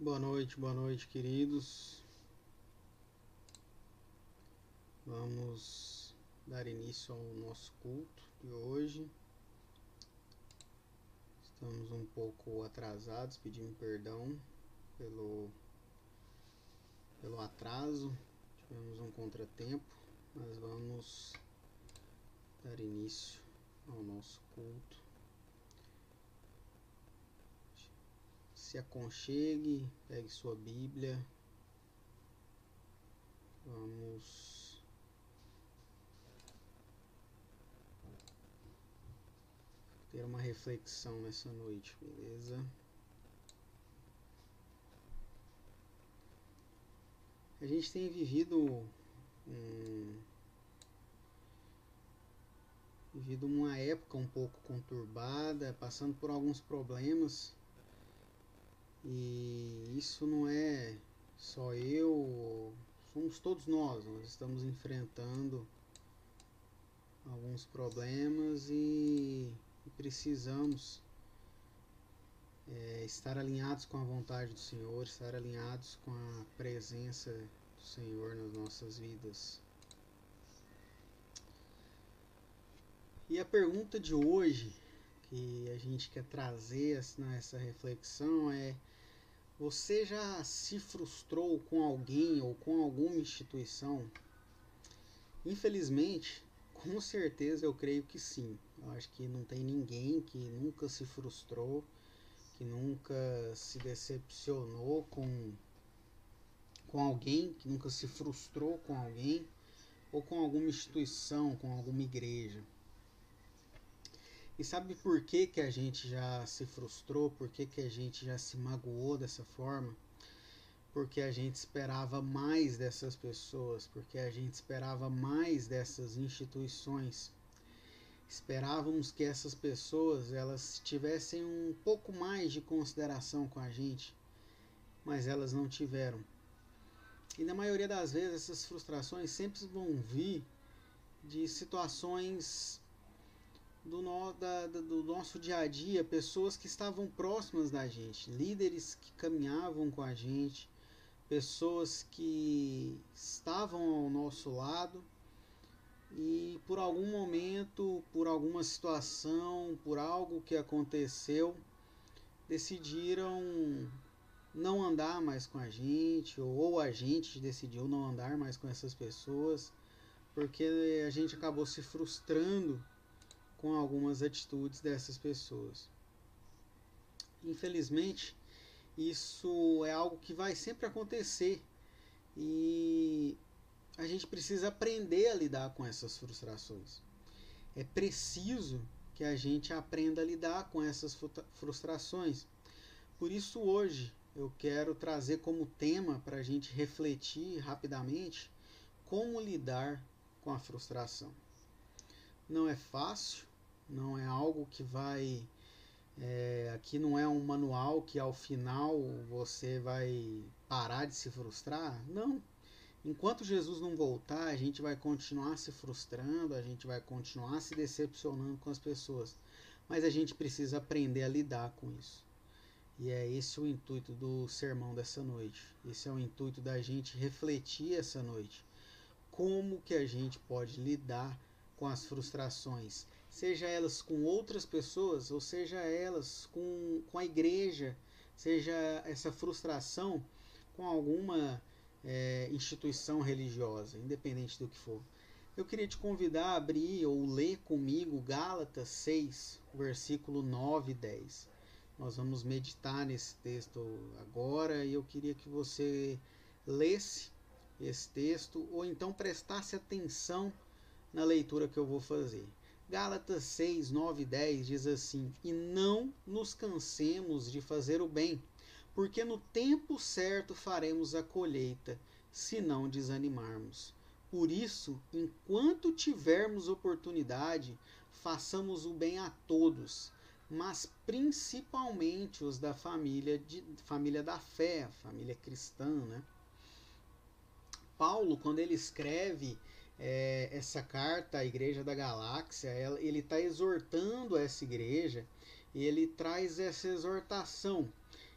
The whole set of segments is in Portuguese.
Boa noite, boa noite, queridos. Vamos dar início ao nosso culto de hoje. Estamos um pouco atrasados, pedimos perdão pelo, pelo atraso. Tivemos um contratempo, mas vamos dar início ao nosso culto. Se aconchegue, pegue sua Bíblia. Vamos ter uma reflexão nessa noite, beleza? A gente tem vivido um, vivido uma época um pouco conturbada, passando por alguns problemas e isso não é só eu, somos todos nós, nós estamos enfrentando alguns problemas e, precisamos é, estar alinhados com a vontade do Senhor, estar alinhados com a presença do Senhor nas nossas vidas. E a pergunta de hoje que a gente quer trazer nessa reflexão é você já se frustrou com alguém ou com alguma instituição? Infelizmente, com certeza eu creio que sim. Eu acho que não tem ninguém que nunca se frustrou, que nunca se decepcionou com, com alguém, que nunca se frustrou com alguém, ou com alguma instituição, com alguma igreja. E sabe por que, que a gente já se frustrou? Por que, que a gente já se magoou dessa forma? Porque a gente esperava mais dessas pessoas, porque a gente esperava mais dessas instituições. Esperávamos que essas pessoas elas tivessem um pouco mais de consideração com a gente, mas elas não tiveram. E na maioria das vezes essas frustrações sempre vão vir de situações do, no, da, do nosso dia a dia, pessoas que estavam próximas da gente, líderes que caminhavam com a gente, pessoas que estavam ao nosso lado. E por algum momento, por alguma situação, por algo que aconteceu, decidiram não andar mais com a gente, ou a gente decidiu não andar mais com essas pessoas, porque a gente acabou se frustrando com algumas atitudes dessas pessoas. Infelizmente, isso é algo que vai sempre acontecer e a gente precisa aprender a lidar com essas frustrações. É preciso que a gente aprenda a lidar com essas frustrações. Por isso, hoje, eu quero trazer como tema para a gente refletir rapidamente como lidar com a frustração. Não é fácil, não é algo que vai. É, aqui não é um manual que ao final você vai parar de se frustrar. Não. Enquanto Jesus não voltar, a gente vai continuar se frustrando, a gente vai continuar se decepcionando com as pessoas. Mas a gente precisa aprender a lidar com isso. E é esse o intuito do sermão dessa noite. Esse é o intuito da gente refletir essa noite. Como que a gente pode lidar com as frustrações seja elas com outras pessoas, ou seja elas com, com a igreja, seja essa frustração com alguma é, instituição religiosa, independente do que for. Eu queria te convidar a abrir ou ler comigo Gálatas 6, versículo 9 e 10. Nós vamos meditar nesse texto agora e eu queria que você lesse esse texto ou então prestasse atenção na leitura que eu vou fazer. Gálatas 6, 9 e 10 diz assim: E não nos cansemos de fazer o bem, porque no tempo certo faremos a colheita, se não desanimarmos. Por isso, enquanto tivermos oportunidade, façamos o bem a todos, mas principalmente os da família, de, família da fé, família cristã. Né? Paulo, quando ele escreve é, essa carta à Igreja da Galáxia, ela, ele está exortando essa igreja e ele traz essa exortação.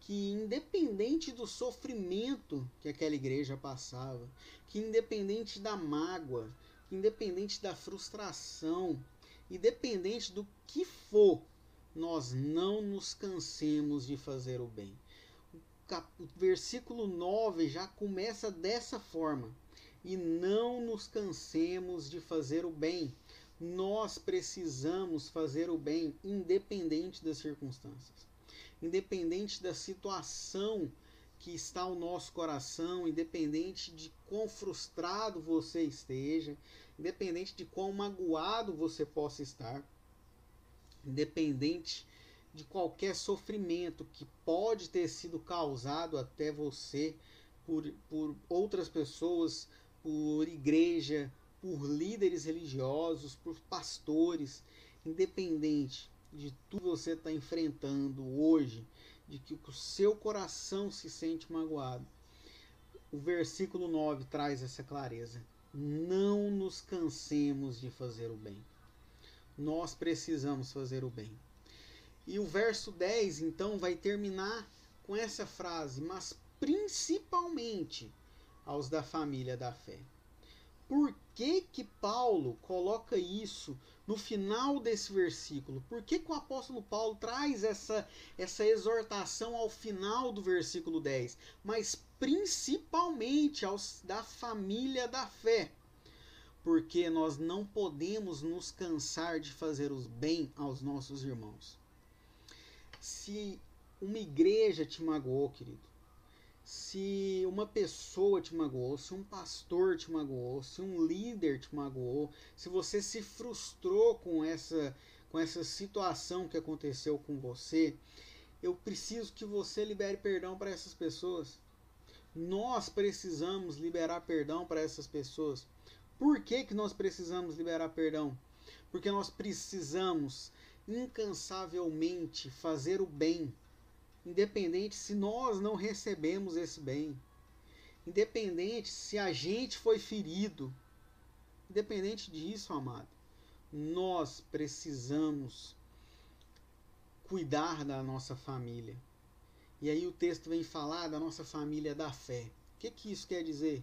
que independente do sofrimento que aquela igreja passava, que independente da mágoa, que independente da frustração, independente do que for, nós não nos cansemos de fazer o bem. O, cap... o versículo 9 já começa dessa forma. E não nos cansemos de fazer o bem. Nós precisamos fazer o bem, independente das circunstâncias independente da situação que está o nosso coração, independente de quão frustrado você esteja, independente de quão magoado você possa estar, independente de qualquer sofrimento que pode ter sido causado até você por, por outras pessoas, por igreja, por líderes religiosos, por pastores, independente de tudo que você está enfrentando hoje, de que o seu coração se sente magoado. O versículo 9 traz essa clareza. Não nos cansemos de fazer o bem. Nós precisamos fazer o bem. E o verso 10 então vai terminar com essa frase, mas principalmente aos da família da fé. Por que que Paulo coloca isso no final desse versículo? Por que, que o apóstolo Paulo traz essa, essa exortação ao final do versículo 10? Mas principalmente aos da família da fé. Porque nós não podemos nos cansar de fazer os bem aos nossos irmãos. Se uma igreja te magoou, querido, se uma pessoa te magoou, se um pastor te magoou, se um líder te magoou, se você se frustrou com essa com essa situação que aconteceu com você, eu preciso que você libere perdão para essas pessoas. Nós precisamos liberar perdão para essas pessoas. Por que, que nós precisamos liberar perdão? Porque nós precisamos incansavelmente fazer o bem independente se nós não recebemos esse bem, independente se a gente foi ferido, independente disso, amado, nós precisamos cuidar da nossa família. E aí o texto vem falar da nossa família da fé. O que, que isso quer dizer?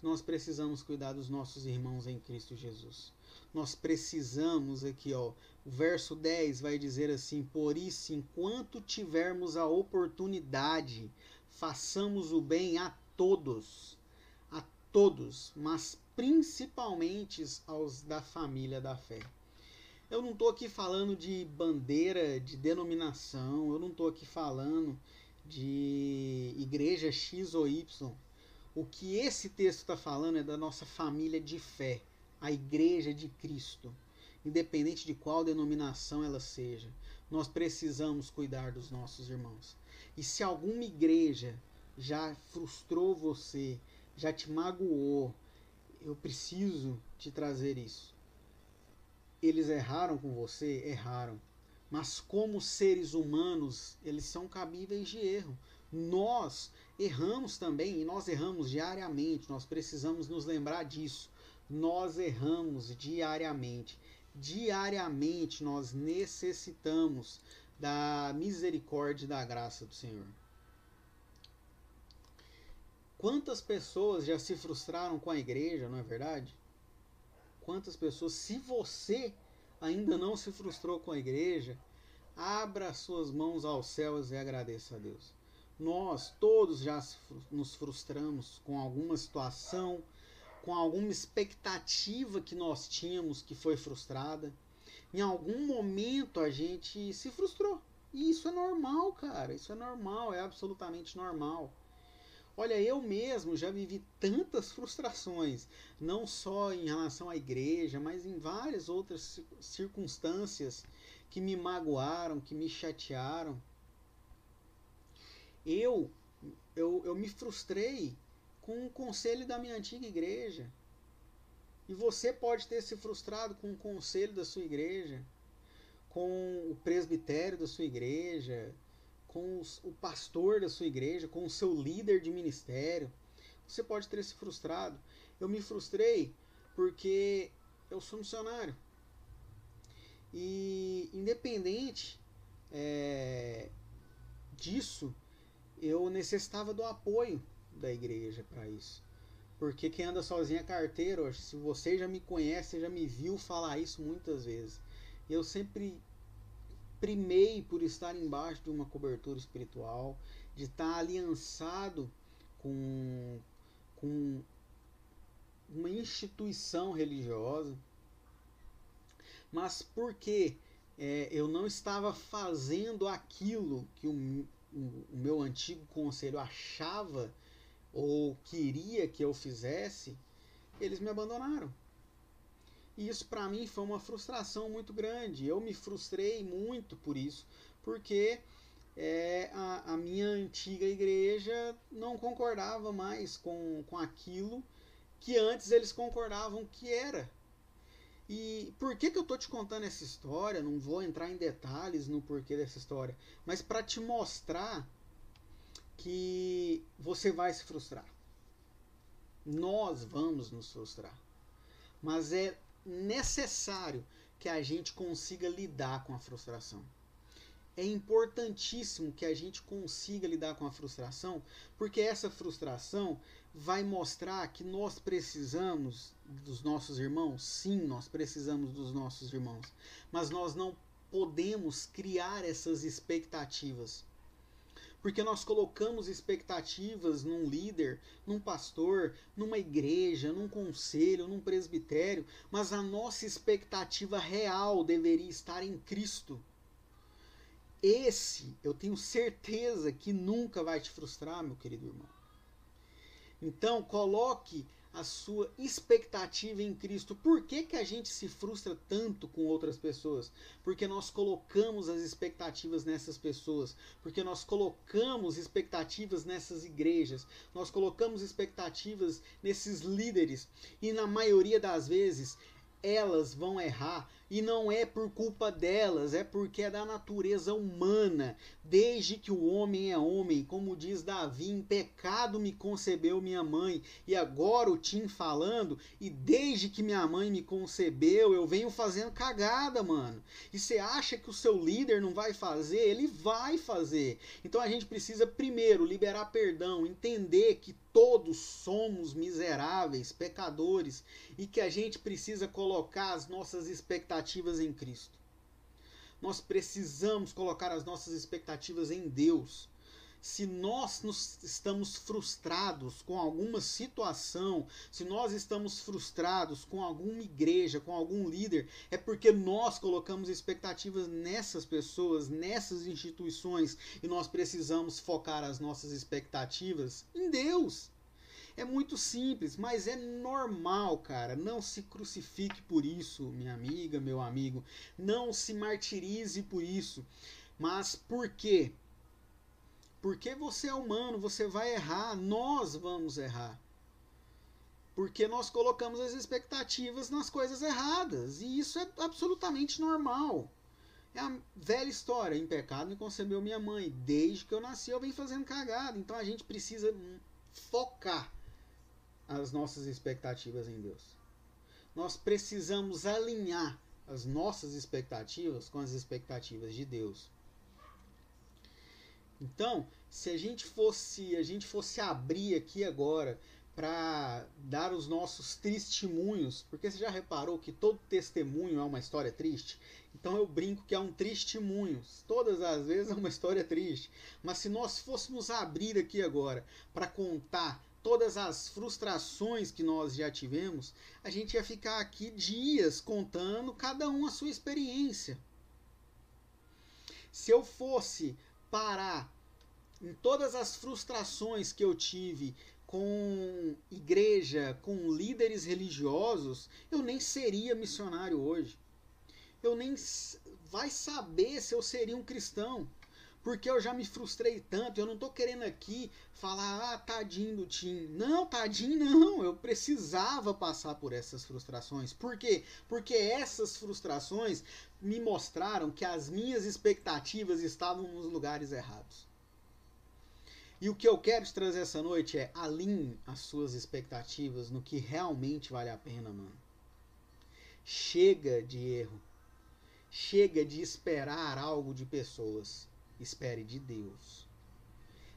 Nós precisamos cuidar dos nossos irmãos em Cristo Jesus. Nós precisamos aqui, ó, o verso 10 vai dizer assim: Por isso, enquanto tivermos a oportunidade, façamos o bem a todos, a todos, mas principalmente aos da família da fé. Eu não estou aqui falando de bandeira, de denominação, eu não estou aqui falando de igreja X ou Y. O que esse texto está falando é da nossa família de fé, a igreja de Cristo independente de qual denominação ela seja, nós precisamos cuidar dos nossos irmãos. E se alguma igreja já frustrou você, já te magoou, eu preciso te trazer isso. Eles erraram com você? Erraram. Mas como seres humanos, eles são cabíveis de erro. Nós erramos também e nós erramos diariamente. Nós precisamos nos lembrar disso. Nós erramos diariamente diariamente nós necessitamos da misericórdia e da graça do Senhor. Quantas pessoas já se frustraram com a igreja, não é verdade? Quantas pessoas, se você ainda não se frustrou com a igreja, abra suas mãos aos céus e agradeça a Deus. Nós todos já nos frustramos com alguma situação, com alguma expectativa que nós tínhamos que foi frustrada. Em algum momento a gente se frustrou. E isso é normal, cara. Isso é normal, é absolutamente normal. Olha, eu mesmo já vivi tantas frustrações, não só em relação à igreja, mas em várias outras circunstâncias que me magoaram, que me chatearam. Eu, eu, eu me frustrei com o conselho da minha antiga igreja. E você pode ter se frustrado com o conselho da sua igreja, com o presbitério da sua igreja, com os, o pastor da sua igreja, com o seu líder de ministério. Você pode ter se frustrado. Eu me frustrei porque eu sou missionário. E independente é, disso, eu necessitava do apoio da igreja para isso. Porque quem anda sozinho é carteiro. Se você já me conhece, já me viu falar isso muitas vezes. Eu sempre primei por estar embaixo de uma cobertura espiritual, de estar aliançado com, com uma instituição religiosa. Mas porque é, eu não estava fazendo aquilo que o, o meu antigo conselho achava ou queria que eu fizesse, eles me abandonaram. E isso para mim foi uma frustração muito grande. Eu me frustrei muito por isso, porque é, a, a, minha antiga igreja não concordava mais com, com aquilo que antes eles concordavam que era. E por que, que eu tô te contando essa história? Não vou entrar em detalhes no porquê dessa história, mas para te mostrar que você vai se frustrar. Nós vamos nos frustrar. Mas é necessário que a gente consiga lidar com a frustração. É importantíssimo que a gente consiga lidar com a frustração, porque essa frustração vai mostrar que nós precisamos dos nossos irmãos. Sim, nós precisamos dos nossos irmãos, mas nós não podemos criar essas expectativas porque nós colocamos expectativas num líder, num pastor, numa igreja, num conselho, num presbitério, mas a nossa expectativa real deveria estar em Cristo. Esse, eu tenho certeza que nunca vai te frustrar, meu querido irmão. Então, coloque a sua expectativa em Cristo. Por que, que a gente se frustra tanto com outras pessoas? Porque nós colocamos as expectativas nessas pessoas, porque nós colocamos expectativas nessas igrejas, nós colocamos expectativas nesses líderes, e na maioria das vezes elas vão errar e não é por culpa delas, é porque é da natureza humana. Desde que o homem é homem, como diz Davi, em pecado me concebeu minha mãe. E agora o Tim falando, e desde que minha mãe me concebeu, eu venho fazendo cagada, mano. E você acha que o seu líder não vai fazer? Ele vai fazer. Então a gente precisa primeiro liberar perdão, entender que todos somos miseráveis, pecadores, e que a gente precisa colocar as nossas expectativas em Cristo. Nós precisamos colocar as nossas expectativas em Deus. Se nós nos estamos frustrados com alguma situação, se nós estamos frustrados com alguma igreja, com algum líder, é porque nós colocamos expectativas nessas pessoas, nessas instituições, e nós precisamos focar as nossas expectativas em Deus. É muito simples, mas é normal, cara. Não se crucifique por isso, minha amiga, meu amigo. Não se martirize por isso. Mas por quê? Porque você é humano, você vai errar, nós vamos errar. Porque nós colocamos as expectativas nas coisas erradas. E isso é absolutamente normal. É a velha história. Em pecado me concebeu minha mãe. Desde que eu nasci eu venho fazendo cagada. Então a gente precisa focar as nossas expectativas em Deus. Nós precisamos alinhar as nossas expectativas com as expectativas de Deus. Então, se a gente fosse, a gente fosse abrir aqui agora para dar os nossos testemunhos, porque você já reparou que todo testemunho é uma história triste? Então eu brinco que é um testemunho. Todas as vezes é uma história triste. Mas se nós fôssemos abrir aqui agora para contar todas as frustrações que nós já tivemos, a gente ia ficar aqui dias contando cada um a sua experiência. Se eu fosse parar em todas as frustrações que eu tive com igreja, com líderes religiosos, eu nem seria missionário hoje. Eu nem vai saber se eu seria um cristão porque eu já me frustrei tanto. Eu não tô querendo aqui falar, ah, tadinho do Tim. Não, tadinho não. Eu precisava passar por essas frustrações. Por quê? Porque essas frustrações me mostraram que as minhas expectativas estavam nos lugares errados. E o que eu quero te trazer essa noite é alinhe as suas expectativas no que realmente vale a pena, mano. Chega de erro. Chega de esperar algo de pessoas espere de Deus.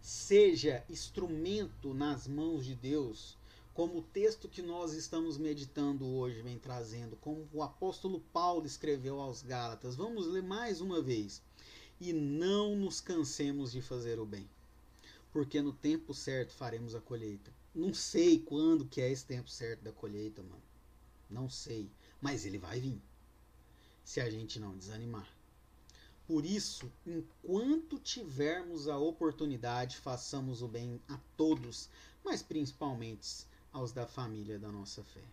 seja instrumento nas mãos de Deus, como o texto que nós estamos meditando hoje vem trazendo, como o apóstolo Paulo escreveu aos Gálatas. Vamos ler mais uma vez. E não nos cansemos de fazer o bem, porque no tempo certo faremos a colheita. Não sei quando que é esse tempo certo da colheita, mano. Não sei, mas ele vai vir. Se a gente não desanimar. Por isso, enquanto tivermos a oportunidade, façamos o bem a todos, mas principalmente aos da família da nossa fé.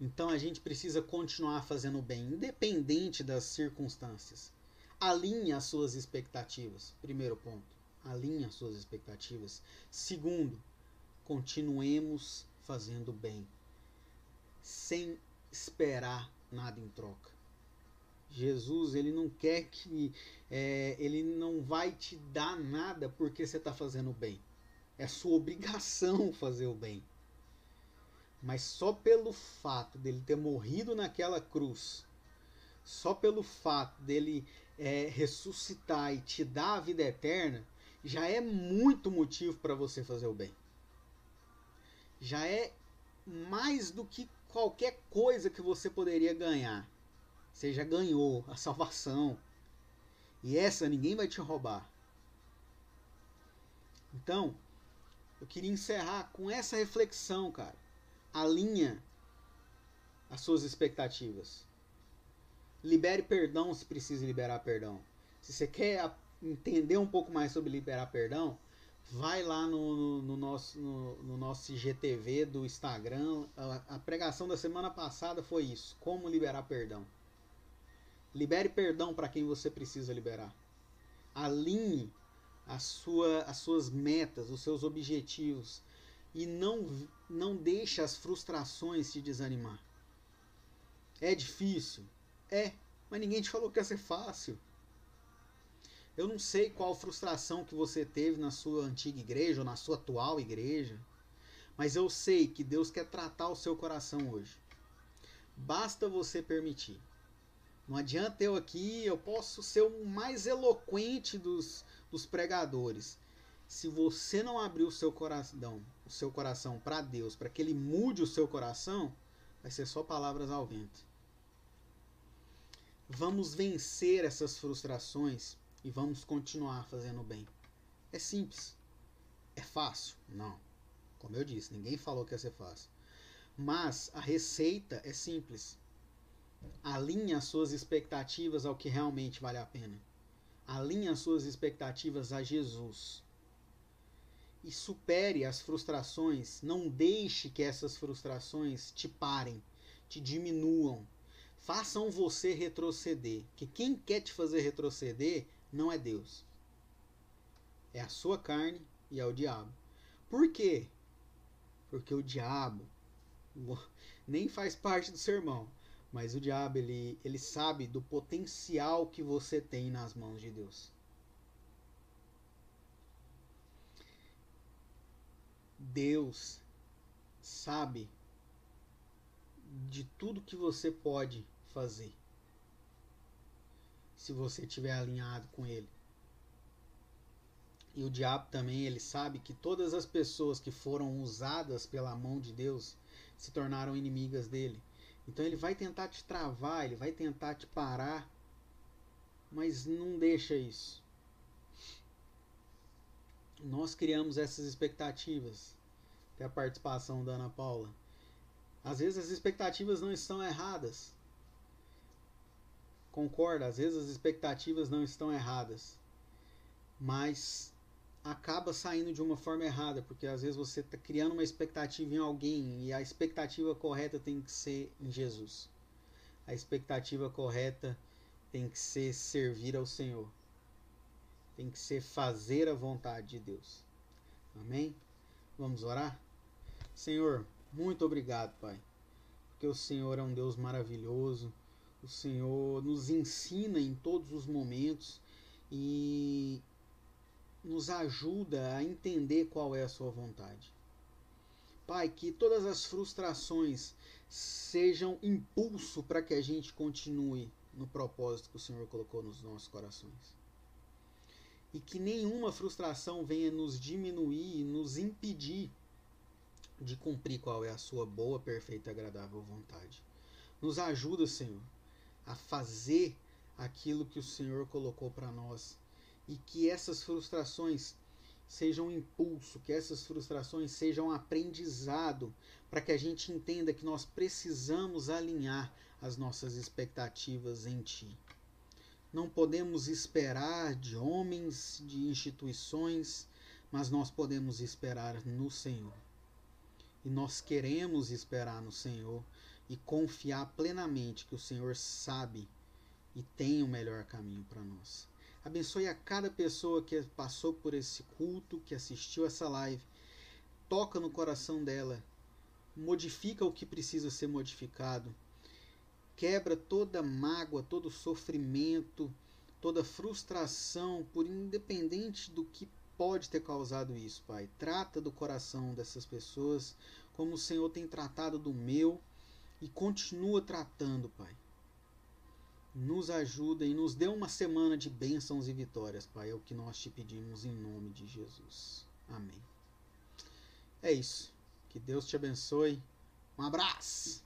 Então a gente precisa continuar fazendo o bem, independente das circunstâncias. Alinhe as suas expectativas. Primeiro ponto. Alinhe as suas expectativas. Segundo, continuemos fazendo bem, sem esperar nada em troca. Jesus, ele não quer que. É, ele não vai te dar nada porque você está fazendo bem. É sua obrigação fazer o bem. Mas só pelo fato dele ter morrido naquela cruz, só pelo fato dele é, ressuscitar e te dar a vida eterna, já é muito motivo para você fazer o bem. Já é mais do que qualquer coisa que você poderia ganhar. Você já ganhou a salvação. E essa ninguém vai te roubar. Então, eu queria encerrar com essa reflexão, cara. Alinha as suas expectativas. Libere perdão se precisa liberar perdão. Se você quer entender um pouco mais sobre liberar perdão, vai lá no, no, no nosso, no, no, nosso IGTV do Instagram. A, a pregação da semana passada foi isso: como liberar perdão. Libere perdão para quem você precisa liberar. Alinhe a sua, as suas metas, os seus objetivos e não, não deixe as frustrações te desanimar. É difícil? É, mas ninguém te falou que ia ser fácil. Eu não sei qual frustração que você teve na sua antiga igreja ou na sua atual igreja, mas eu sei que Deus quer tratar o seu coração hoje. Basta você permitir. Não adianta eu aqui, eu posso ser o mais eloquente dos, dos pregadores. Se você não abrir o seu coração, o seu coração para Deus, para que ele mude o seu coração, vai ser só palavras ao vento. Vamos vencer essas frustrações e vamos continuar fazendo bem. É simples. É fácil? Não. Como eu disse, ninguém falou que ia ser fácil. Mas a receita é simples. Alinhe as suas expectativas ao que realmente vale a pena. Alinhe as suas expectativas a Jesus. E supere as frustrações. Não deixe que essas frustrações te parem, te diminuam. Façam você retroceder. Que quem quer te fazer retroceder não é Deus. É a sua carne e é o diabo. Por quê? Porque o diabo nem faz parte do sermão. Mas o diabo, ele, ele sabe do potencial que você tem nas mãos de Deus. Deus sabe de tudo que você pode fazer. Se você estiver alinhado com ele. E o diabo também, ele sabe que todas as pessoas que foram usadas pela mão de Deus se tornaram inimigas dele. Então ele vai tentar te travar, ele vai tentar te parar, mas não deixa isso. Nós criamos essas expectativas. Até a participação da Ana Paula. Às vezes as expectativas não estão erradas. Concorda, às vezes as expectativas não estão erradas. Mas acaba saindo de uma forma errada, porque às vezes você está criando uma expectativa em alguém e a expectativa correta tem que ser em Jesus. A expectativa correta tem que ser servir ao Senhor. Tem que ser fazer a vontade de Deus. Amém? Vamos orar? Senhor, muito obrigado, Pai. Porque o Senhor é um Deus maravilhoso. O Senhor nos ensina em todos os momentos e nos ajuda a entender qual é a Sua vontade. Pai, que todas as frustrações sejam impulso para que a gente continue no propósito que o Senhor colocou nos nossos corações. e que nenhuma frustração venha nos diminuir e nos impedir de cumprir qual é a sua boa, perfeita e agradável vontade. Nos ajuda, Senhor, a fazer aquilo que o Senhor colocou para nós e que essas frustrações sejam impulso, que essas frustrações sejam aprendizado para que a gente entenda que nós precisamos alinhar as nossas expectativas em Ti. Não podemos esperar de homens, de instituições, mas nós podemos esperar no Senhor. E nós queremos esperar no Senhor e confiar plenamente que o Senhor sabe e tem o melhor caminho para nós. Abençoe a cada pessoa que passou por esse culto, que assistiu essa live. Toca no coração dela. Modifica o que precisa ser modificado. Quebra toda mágoa, todo sofrimento, toda frustração, por independente do que pode ter causado isso, Pai. Trata do coração dessas pessoas como o Senhor tem tratado do meu e continua tratando, Pai nos ajuda e nos dê uma semana de bênçãos e vitórias, Pai. É o que nós te pedimos em nome de Jesus. Amém. É isso. Que Deus te abençoe. Um abraço!